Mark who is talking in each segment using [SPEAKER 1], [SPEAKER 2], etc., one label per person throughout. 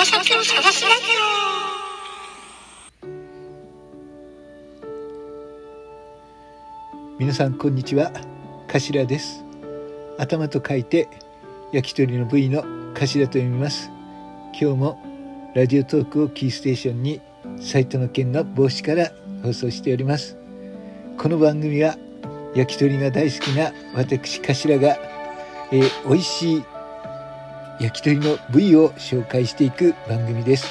[SPEAKER 1] 探すラジ
[SPEAKER 2] オ皆さんこんにちは。頭です頭と書いて焼き鳥の部位の頭と読みます。今日もラジオトークをキーステーションに埼玉県の帽子から放送しております。この番組は焼き鳥が大好きな私頭が、えー、美味しい焼き鳥の部位を紹介していく番組です。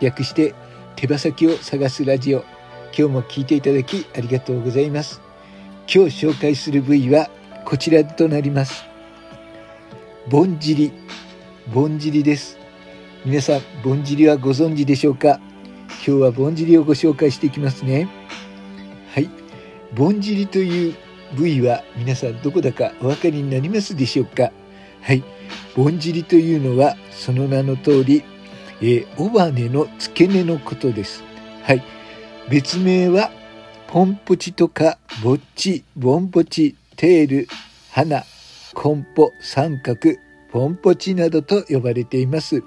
[SPEAKER 2] 略して手羽先を探すラジオ。今日も聞いていただきありがとうございます。今日紹介する部位はこちらとなります。ぼんじり。ぼんじりです。皆さんぼんじりはご存知でしょうか？今日はぼんじりをご紹介していきますね。はい。ぼんじりという部位は皆さんどこだかお分かりになりますでしょうか？はい。ぼんじりというのはその名の通り、えー、尾羽の付け根のことです。はい。別名は、ポンポチとか、ぼっち、ボンポチ、テール、花、コンポ、三角、ポンポチなどと呼ばれています。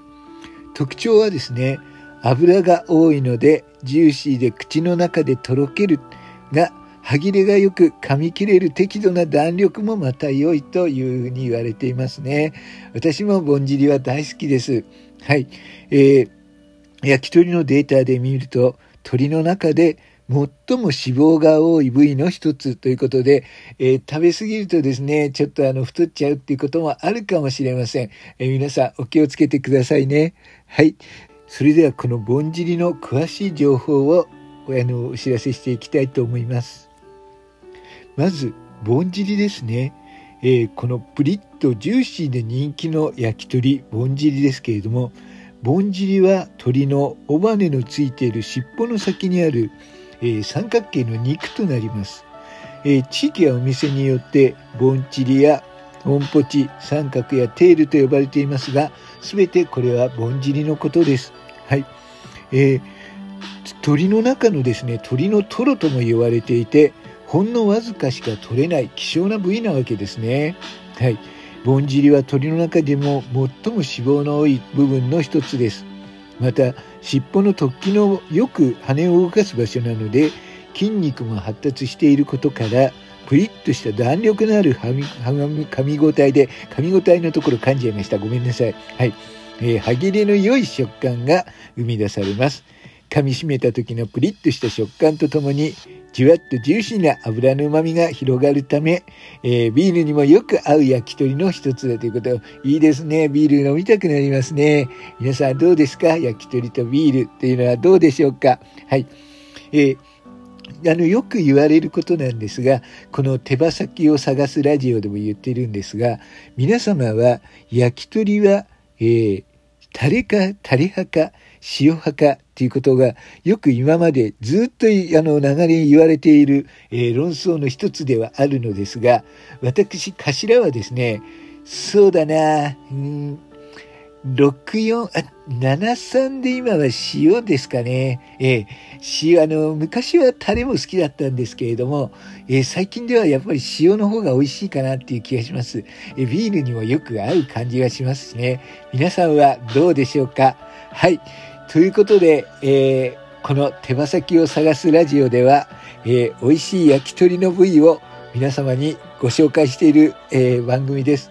[SPEAKER 2] 特徴はですね、油が多いのでジューシーで口の中でとろけるが歯切れがよく噛み切れる適度な弾力もまた良いというふうに言われていますね。私もぼんじりは大好きです。はい。えー、焼き鳥のデータで見ると、鳥の中で最も脂肪が多い部位の一つということで、えー、食べ過ぎるとですね、ちょっとあの太っちゃうっていうこともあるかもしれません。えー、皆さんお気をつけてくださいね。はい。それではこのぼんじりの詳しい情報をあのお知らせしていきたいと思います。まず、ぼんじりですね。えー、このプリッとジューシーで人気の焼き鳥、ぼんじりですけれども、ぼんじりは鳥の尾羽のついている尻尾の先にある、えー、三角形の肉となります。えー、地域やお店によってぼんちりやぼんぽち、三角やテールと呼ばれていますが、すべてこれはぼんじりのことです。はい。えー、鳥の中のですね、鳥のトロとも言われていて、ほんのわずかしか取れない希少な部位なわけですね。はい。ぼんじりは鳥の中でも最も脂肪の多い部分の一つです。また、尻尾の突起のよく羽を動かす場所なので、筋肉も発達していることから、プリッとした弾力のある噛み噛み応えで、噛み応えのところ噛んじゃいました。ごめんなさい。はい。えー、歯切れの良い食感が生み出されます。噛み締めた時のプリッとした食感とともに、じゅわっとジューシーな油の旨味が広がるため、えー、ビールにもよく合う焼き鳥の一つだということ。いいですね。ビール飲みたくなりますね。皆さんどうですか？焼き鳥とビールっていうのはどうでしょうか？はい。えーあの、よく言われることなんですが、この手羽先を探すラジオでも言ってるんですが、皆様は焼き鳥は、えー、タレかタレ派か塩派かっていうことがよく今までずっとあの流れに言われている、えー、論争の一つではあるのですが私頭はですねそうだなうん64あ73で今は塩ですかね。ええ塩、あの、昔はタレも好きだったんですけれども、えー、最近ではやっぱり塩の方が美味しいかなっていう気がします。えビールにもよく合う感じがしますね。皆さんはどうでしょうか？はい。ということで、えー、この手羽先を探すラジオでは、えー、美味しい焼き鳥の部位を皆様にご紹介している、えー、番組です。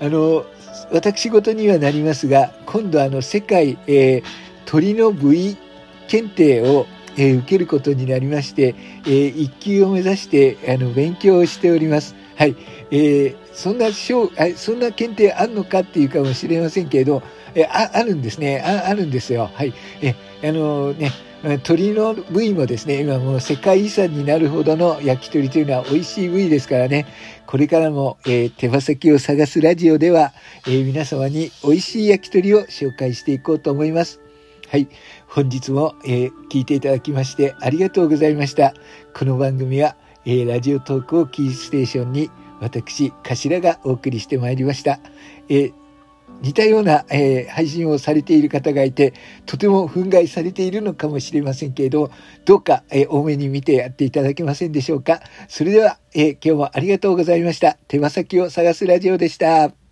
[SPEAKER 2] ああの、私事にはなりますが、今度あの世界、えー、鳥の部位検定を、えー、受けることになりまして、えー、一級を目指してあの勉強をしております。はい。えー、そんな賞、そんな検定あるのかっていうかもしれませんけれど、えああるんですねあ。あるんですよ。はい。え、あのね、鳥の部位もですね、今もう世界遺産になるほどの焼き鳥というのは美味しい部位ですからね、これからも、えー、手羽先を探すラジオでは、えー、皆様に美味しい焼き鳥を紹介していこうと思います。はい。本日も、えー、聞いていただきましてありがとうございました。この番組は、えー、ラジオトークをキーステーションに私、頭がお送りしてまいりました。えー、似たような、えー、配信をされている方がいて、とても憤慨されているのかもしれませんけれど、どうか、えー、多めに見てやっていただけませんでしょうか。それでは、えー、今日もありがとうございました。手羽先を探すラジオでした。